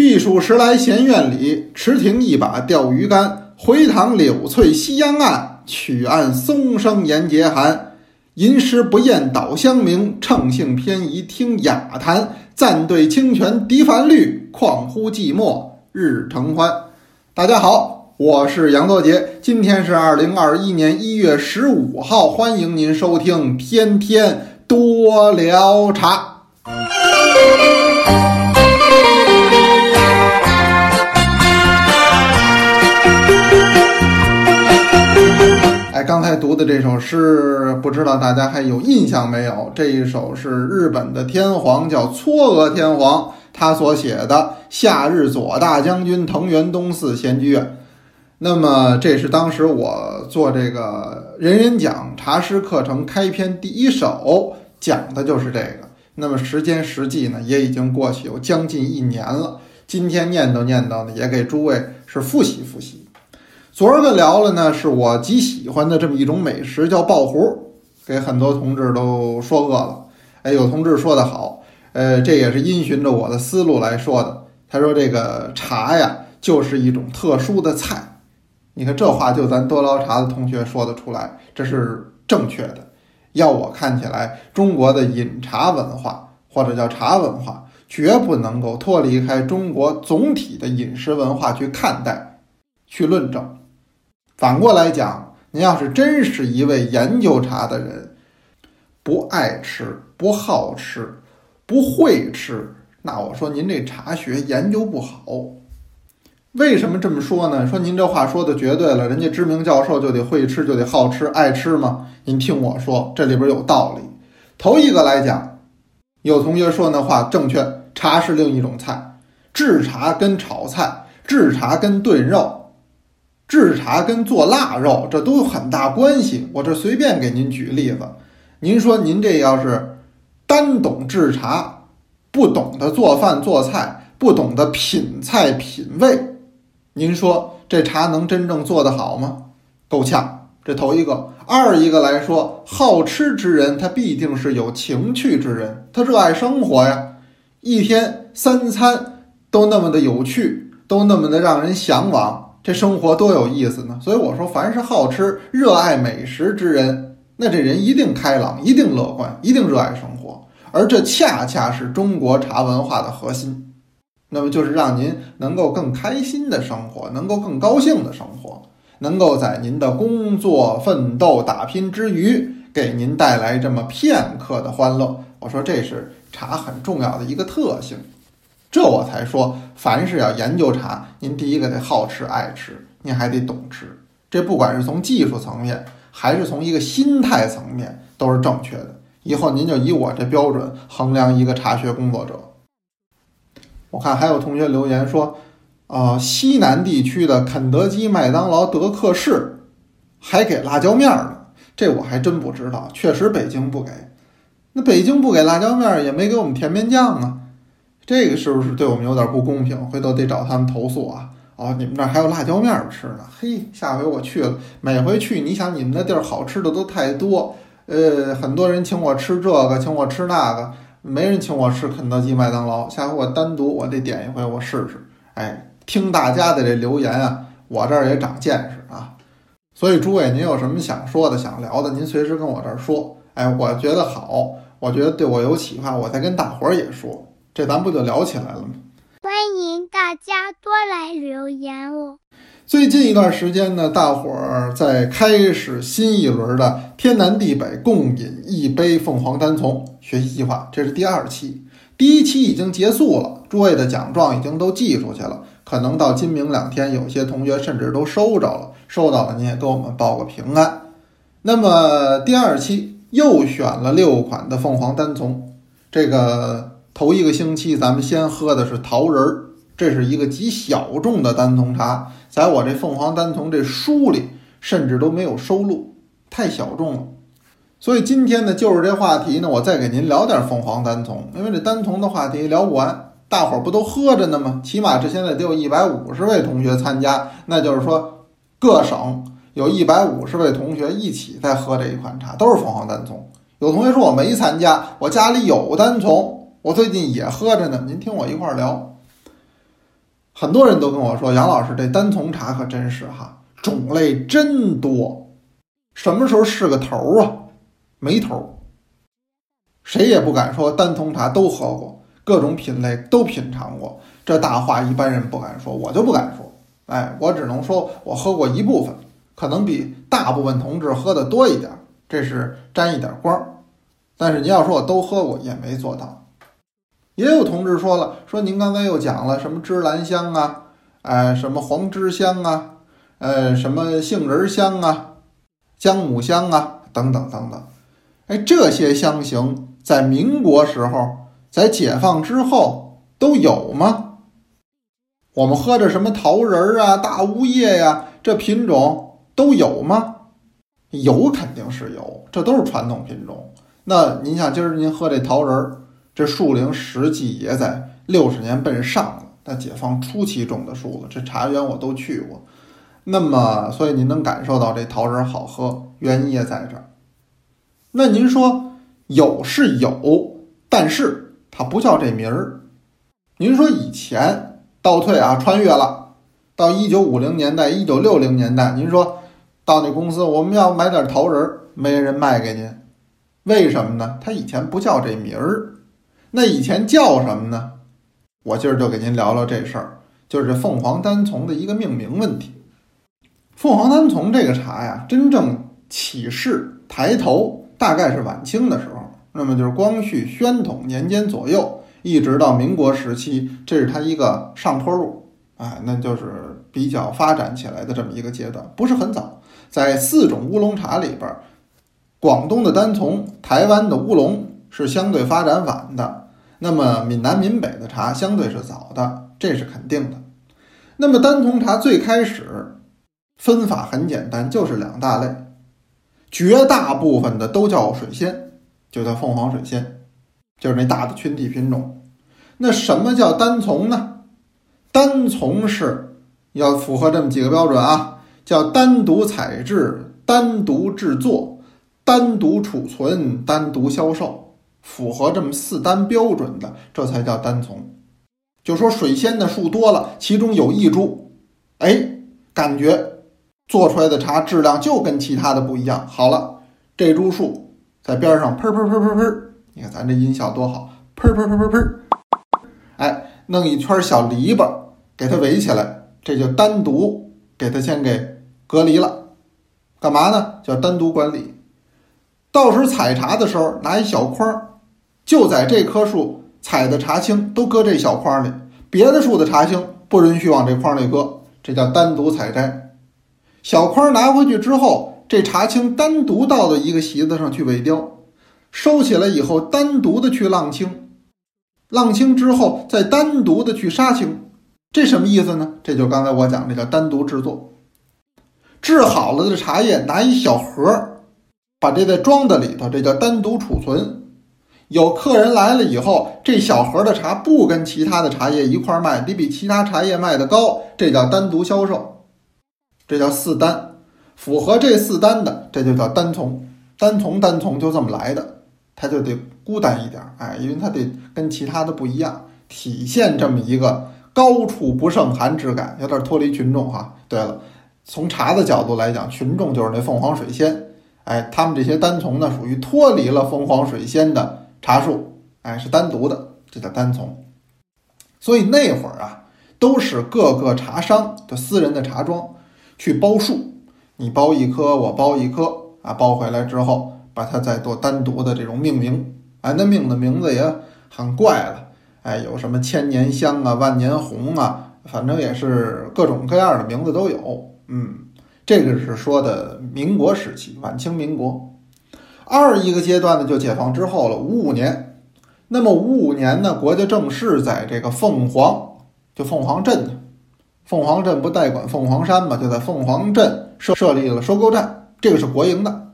避暑时来闲院里，池亭一把钓鱼竿。回塘柳翠夕阳岸，曲岸松声言节寒。吟诗不厌岛香茗，乘兴偏移听雅谈。暂对清泉涤繁律，况乎寂寞日成欢。大家好，我是杨作杰，今天是二零二一年一月十五号，欢迎您收听天天多聊茶。刚才读的这首诗，不知道大家还有印象没有？这一首是日本的天皇，叫嵯峨天皇，他所写的《夏日左大将军藤原东四闲居院》。那么，这是当时我做这个人人讲茶诗课程开篇第一首讲的就是这个。那么时间实际呢，也已经过去有将近一年了。今天念叨念叨呢，也给诸位是复习复习。昨儿个聊了呢，是我极喜欢的这么一种美食，叫爆糊，给很多同志都说饿了。哎，有同志说的好，呃，这也是因循着我的思路来说的。他说这个茶呀，就是一种特殊的菜。你看这话，就咱多捞茶的同学说得出来，这是正确的。要我看起来，中国的饮茶文化或者叫茶文化，绝不能够脱离开中国总体的饮食文化去看待、去论证。反过来讲，您要是真是一位研究茶的人，不爱吃、不好吃、不会吃，那我说您这茶学研究不好。为什么这么说呢？说您这话说的绝对了，人家知名教授就得会吃，就得好吃、爱吃吗？您听我说，这里边有道理。头一个来讲，有同学说那话正确，茶是另一种菜，制茶跟炒菜，制茶跟炖肉。制茶跟做腊肉，这都有很大关系。我这随便给您举例子，您说您这要是单懂制茶，不懂得做饭做菜，不懂得品菜品味，您说这茶能真正做得好吗？够呛。这头一个，二一个来说，好吃之人他必定是有情趣之人，他热爱生活呀，一天三餐都那么的有趣，都那么的让人向往。这生活多有意思呢！所以我说，凡是好吃、热爱美食之人，那这人一定开朗，一定乐观，一定热爱生活。而这恰恰是中国茶文化的核心。那么，就是让您能够更开心的生活，能够更高兴的生活，能够在您的工作奋斗打拼之余，给您带来这么片刻的欢乐。我说，这是茶很重要的一个特性。这我才说，凡是要研究茶，您第一个得好吃爱吃，您还得懂吃。这不管是从技术层面，还是从一个心态层面，都是正确的。以后您就以我这标准衡量一个茶学工作者。我看还有同学留言说，啊，西南地区的肯德基、麦当劳、德克士还给辣椒面呢，这我还真不知道。确实北京不给，那北京不给辣椒面，也没给我们甜面酱啊。这个是不是对我们有点不公平？回头得找他们投诉啊！哦，你们那儿还有辣椒面吃呢？嘿，下回我去了，每回去，你想你们那地儿好吃的都太多，呃，很多人请我吃这个，请我吃那个，没人请我吃肯德基、麦当劳。下回我单独我得点一回，我试试。哎，听大家的这留言啊，我这儿也长见识啊。所以诸位，您有什么想说的、想聊的，您随时跟我这儿说。哎，我觉得好，我觉得对我有启发，我再跟大伙儿也说。这咱不就聊起来了吗？欢迎大家多来留言哦。最近一段时间呢，大伙儿在开始新一轮的天南地北共饮一杯凤凰单丛学习计划，这是第二期，第一期已经结束了，诸位的奖状已经都寄出去了，可能到今明两天，有些同学甚至都收着了，收到了您也给我们报个平安。那么第二期又选了六款的凤凰单丛，这个。头一个星期，咱们先喝的是桃仁儿，这是一个极小众的单丛茶，在我这凤凰单丛这书里甚至都没有收录，太小众了。所以今天呢，就是这话题呢，我再给您聊点凤凰单丛，因为这单丛的话题聊不完，大伙儿不都喝着呢吗？起码这现在得有一百五十位同学参加，那就是说各省有一百五十位同学一起在喝这一款茶，都是凤凰单丛。有同学说我没参加，我家里有单丛。我最近也喝着呢，您听我一块儿聊。很多人都跟我说，杨老师这单丛茶可真是哈，种类真多，什么时候是个头儿啊？没头儿，谁也不敢说单丛茶都喝过，各种品类都品尝过，这大话一般人不敢说，我就不敢说。哎，我只能说我喝过一部分，可能比大部分同志喝的多一点，这是沾一点光。但是您要说我都喝过，也没做到。也有同志说了，说您刚才又讲了什么芝兰香啊，哎，什么黄芝香啊，呃，什么杏仁香啊，姜母香啊，等等等等。哎，这些香型在民国时候，在解放之后都有吗？我们喝着什么桃仁儿啊、大乌叶呀，这品种都有吗？有，肯定是有，这都是传统品种。那您像今儿您喝这桃仁儿。这树龄实际也在六十年奔上了，那解放初期种的树了。这茶园我都去过，那么所以您能感受到这桃仁好喝，原因也在这儿。那您说有是有，但是它不叫这名儿。您说以前倒退啊，穿越了到一九五零年代、一九六零年代，您说到那公司我们要买点桃仁，没人卖给您，为什么呢？它以前不叫这名儿。那以前叫什么呢？我今儿就给您聊聊这事儿，就是凤凰单丛的一个命名问题。凤凰单丛这个茶呀，真正起势抬头，大概是晚清的时候，那么就是光绪、宣统年间左右，一直到民国时期，这是它一个上坡路，哎，那就是比较发展起来的这么一个阶段，不是很早。在四种乌龙茶里边，广东的单丛、台湾的乌龙。是相对发展晚的，那么闽南、闽北的茶相对是早的，这是肯定的。那么单丛茶最开始分法很简单，就是两大类，绝大部分的都叫水仙，就叫凤凰水仙，就是那大的群体品种。那什么叫单丛呢？单丛是要符合这么几个标准啊，叫单独采制、单独制作、单独储存、单独销售。符合这么四单标准的，这才叫单丛。就说水仙的树多了，其中有一株，哎，感觉做出来的茶质量就跟其他的不一样。好了，这株树在边上喷喷喷喷喷，你看咱这音效多好，喷喷喷喷喷，哎，弄一圈小篱笆给它围起来，这就单独给它先给隔离了。干嘛呢？叫单独管理。到时采茶的时候，拿一小筐。就在这棵树采的茶青都搁这小筐里，别的树的茶青不允许往这筐里搁，这叫单独采摘。小筐拿回去之后，这茶青单独倒到一个席子上去萎凋，收起来以后单独的去浪青，浪青之后再单独的去杀青，这什么意思呢？这就刚才我讲这叫单独制作，制好了的茶叶拿一小盒，把这再装在里头，这叫单独储存。有客人来了以后，这小盒的茶不跟其他的茶叶一块卖，得比其他茶叶卖的高，这叫单独销售，这叫四单，符合这四单的，这就叫单丛，单丛单丛就这么来的，它就得孤单一点，哎，因为它得跟其他的不一样，体现这么一个高处不胜寒之感，有点脱离群众哈。对了，从茶的角度来讲，群众就是那凤凰水仙，哎，他们这些单丛呢，属于脱离了凤凰水仙的。茶树，哎，是单独的，这叫单丛。所以那会儿啊，都是各个茶商的私人的茶庄去包树，你包一棵，我包一棵，啊，包回来之后，把它再做单独的这种命名，哎，那命的名字也很怪了，哎，有什么千年香啊、万年红啊，反正也是各种各样的名字都有。嗯，这个是说的民国时期，晚清民国。二一个阶段呢，就解放之后了，五五年。那么五五年呢，国家正式在这个凤凰，就凤凰镇，凤凰镇不代管凤凰山嘛，就在凤凰镇设设立了收购站，这个是国营的。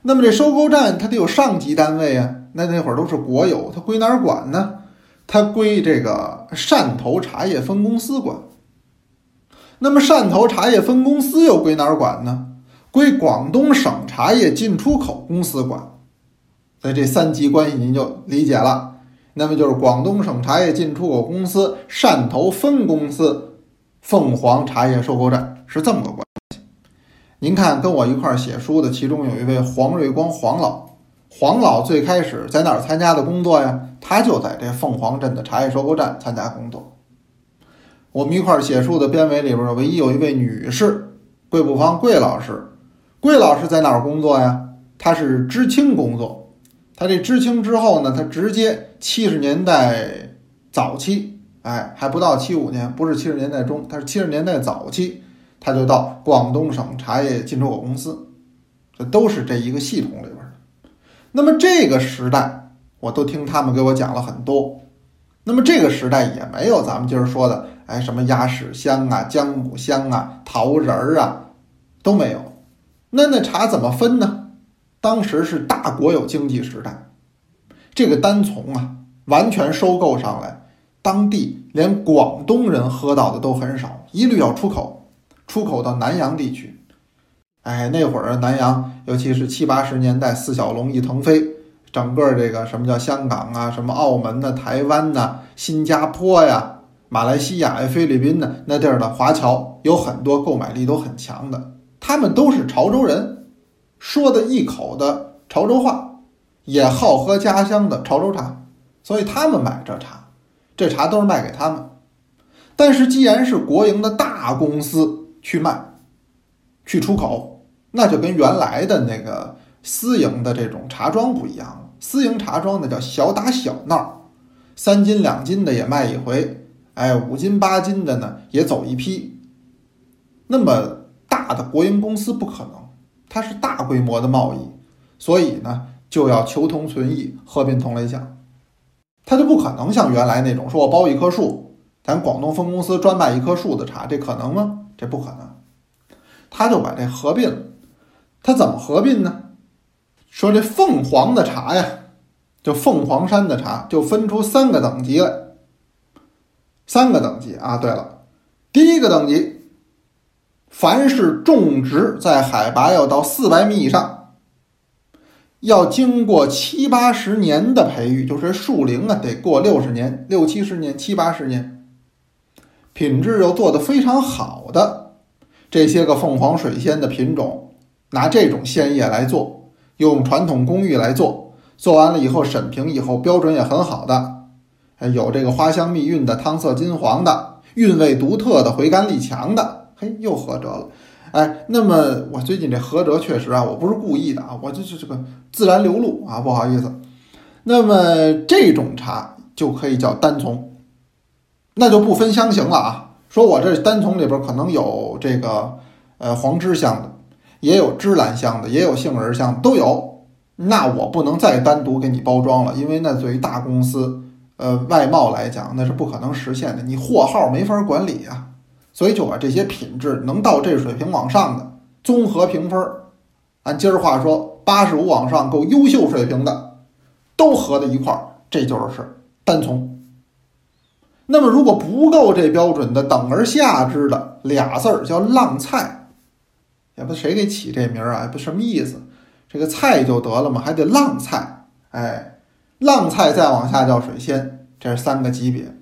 那么这收购站它得有上级单位啊，那那会儿都是国有，它归哪儿管呢？它归这个汕头茶叶分公司管。那么汕头茶叶分公司又归哪儿管呢？归广东省茶叶进出口公司管，所以这三级关系您就理解了。那么就是广东省茶叶进出口公司汕头分公司凤凰茶叶收购站是这么个关系。您看，跟我一块儿写书的，其中有一位黄瑞光黄老，黄老最开始在哪儿参加的工作呀？他就在这凤凰镇的茶叶收购站参加工作。我们一块儿写书的编委里边，唯一有一位女士，桂不芳桂老师。桂老师在哪儿工作呀？他是知青工作。他这知青之后呢，他直接七十年代早期，哎，还不到七五年，不是七十年代中，他是七十年代早期，他就到广东省茶叶进出口公司，这都是这一个系统里边的。那么这个时代，我都听他们给我讲了很多。那么这个时代也没有咱们今儿说的。哎，什么鸭屎香啊、姜母香啊、桃仁儿啊，都没有。那那茶怎么分呢？当时是大国有经济时代，这个单丛啊，完全收购上来，当地连广东人喝到的都很少，一律要出口，出口到南洋地区。哎，那会儿南洋，尤其是七八十年代，四小龙一腾飞，整个这个什么叫香港啊，什么澳门呐、台湾呐、新加坡呀。马来西亚呀、菲律宾呢，那地儿的华侨有很多购买力都很强的，他们都是潮州人，说的一口的潮州话，也好喝家乡的潮州茶，所以他们买这茶，这茶都是卖给他们。但是既然是国营的大公司去卖、去出口，那就跟原来的那个私营的这种茶庄不一样了。私营茶庄那叫小打小闹，三斤两斤的也卖一回。哎，五斤八斤的呢，也走一批。那么大的国营公司不可能，它是大规模的贸易，所以呢就要求同存异，合并同类项。它就不可能像原来那种，说我包一棵树，咱广东分公司专卖一棵树的茶，这可能吗？这不可能。他就把这合并了。他怎么合并呢？说这凤凰的茶呀，就凤凰山的茶，就分出三个等级来。三个等级啊！对了，第一个等级，凡是种植在海拔要到四百米以上，要经过七八十年的培育，就是树龄啊，得过六十年、六七十年、七八十年，品质又做得非常好的这些个凤凰水仙的品种，拿这种鲜叶来做，用传统工艺来做，做完了以后审评以后标准也很好的。有这个花香蜜韵的、汤色金黄的、韵味独特的、回甘力强的，嘿，又合辙了。哎，那么我最近这合辙确实啊，我不是故意的啊，我就是这个自然流露啊，不好意思。那么这种茶就可以叫单丛，那就不分香型了啊。说我这单丛里边可能有这个呃黄枝香的，也有芝兰香的，也有杏仁香都有，那我不能再单独给你包装了，因为那作为大公司。呃，外贸来讲那是不可能实现的，你货号没法管理呀，所以就把这些品质能到这水平往上的综合评分，按今儿话说，八十五往上够优秀水平的，都合在一块儿，这就是单丛。那么如果不够这标准的，等而下之的俩字儿叫浪菜，也不谁给起这名儿啊？不什么意思？这个菜就得了嘛，还得浪菜，哎。浪菜再往下叫水仙，这是三个级别。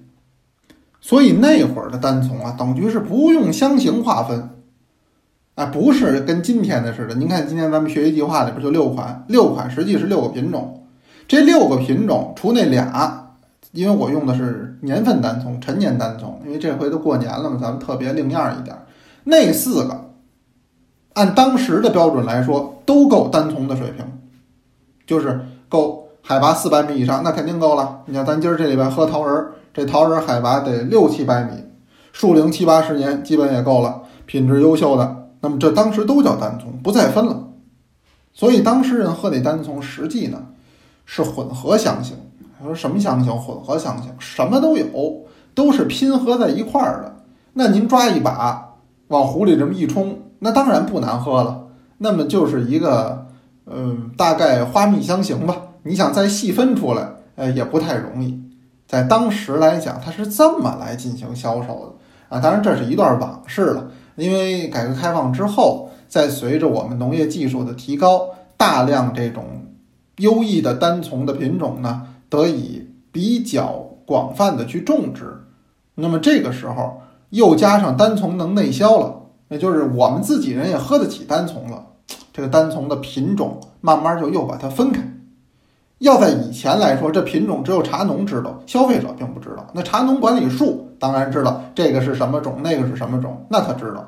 所以那会儿的单丛啊，等于是不用香型划分，啊，不是跟今天的似的。您看今天咱们学习计划里边就六款，六款实际是六个品种。这六个品种除那俩，因为我用的是年份单丛、陈年单丛，因为这回都过年了嘛，咱们特别另样一点。那四个按当时的标准来说，都够单丛的水平，就是够。海拔四百米以上，那肯定够了。你看，咱今儿这里边喝桃仁儿，这桃仁海拔得六七百米，树龄七八十年，基本也够了。品质优秀的，那么这当时都叫单丛，不再分了。所以当时人喝那单丛，实际呢是混合香型。说什么香型？混合香型，什么都有，都是拼合在一块儿的。那您抓一把往壶里这么一冲，那当然不难喝了。那么就是一个，嗯，大概花蜜香型吧。你想再细分出来，呃，也不太容易。在当时来讲，它是这么来进行销售的啊。当然，这是一段往事了。因为改革开放之后，在随着我们农业技术的提高，大量这种优异的单丛的品种呢，得以比较广泛的去种植。那么这个时候又加上单丛能内销了，也就是我们自己人也喝得起单丛了。这个单丛的品种慢慢就又把它分开。要在以前来说，这品种只有茶农知道，消费者并不知道。那茶农管理树当然知道这个是什么种，那个是什么种，那他知道。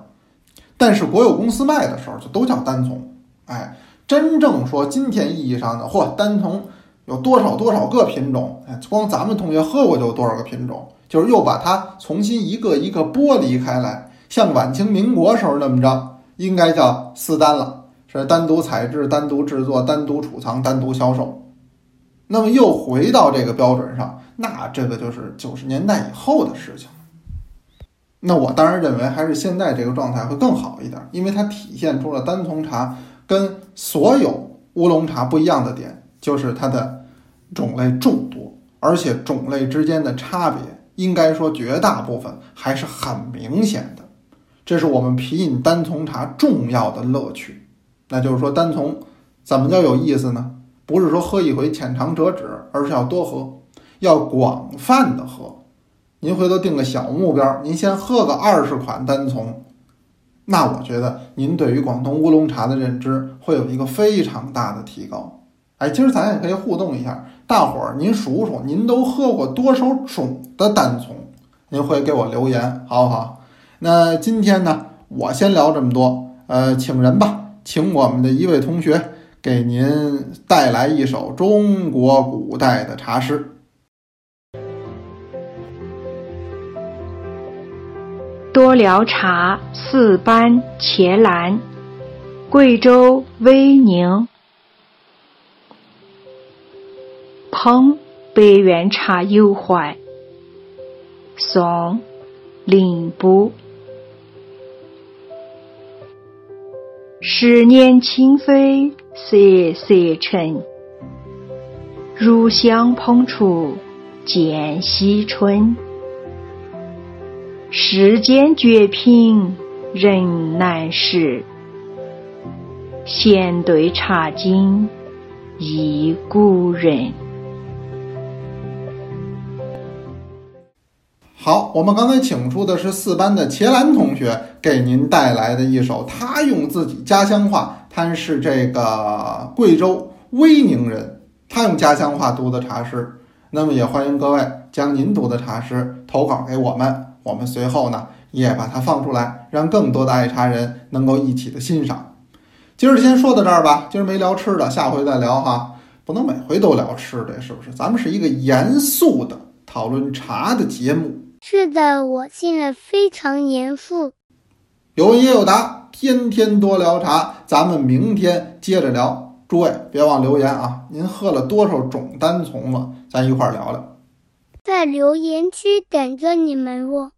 但是国有公司卖的时候就都叫单丛。哎，真正说今天意义上的，嚯，单丛有多少多少个品种？哎，光咱们同学喝过就有多少个品种？就是又把它重新一个一个剥离开来，像晚清民国时候那么着，应该叫私单了，是单独采制、单独制作、单独储藏、单独销售。那么又回到这个标准上，那这个就是九十年代以后的事情。那我当然认为还是现在这个状态会更好一点，因为它体现出了单丛茶跟所有乌龙茶不一样的点，就是它的种类众多，而且种类之间的差别，应该说绝大部分还是很明显的。这是我们品饮单丛茶重要的乐趣。那就是说，单丛怎么叫有意思呢？不是说喝一回浅尝辄止，而是要多喝，要广泛的喝。您回头定个小目标，您先喝个二十款单丛，那我觉得您对于广东乌龙茶的认知会有一个非常大的提高。哎，今儿咱也可以互动一下，大伙儿您数数，您都喝过多少种的单丛？您会给我留言，好不好？那今天呢，我先聊这么多，呃，请人吧，请我们的一位同学。给您带来一首中国古代的茶诗。多聊茶四班茄兰，贵州威宁。碰百元茶有怀，宋林布。十年清飞色色沉，入乡碰处见惜春。世间绝品人难识，闲对茶经忆故人。好，我们刚才请出的是四班的茄兰同学给您带来的一首，他用自己家乡话，他是这个贵州威宁人，他用家乡话读的茶诗。那么也欢迎各位将您读的茶诗投稿给我们，我们随后呢也把它放出来，让更多的爱茶人能够一起的欣赏。今儿先说到这儿吧，今儿没聊吃的，下回再聊哈，不能每回都聊吃的，是不是？咱们是一个严肃的讨论茶的节目。是的，我现在非常严肃。有问也有答，天天多聊茶，咱们明天接着聊。诸位别忘留言啊！您喝了多少种单丛了？咱一块儿聊聊。在留言区等着你们哦。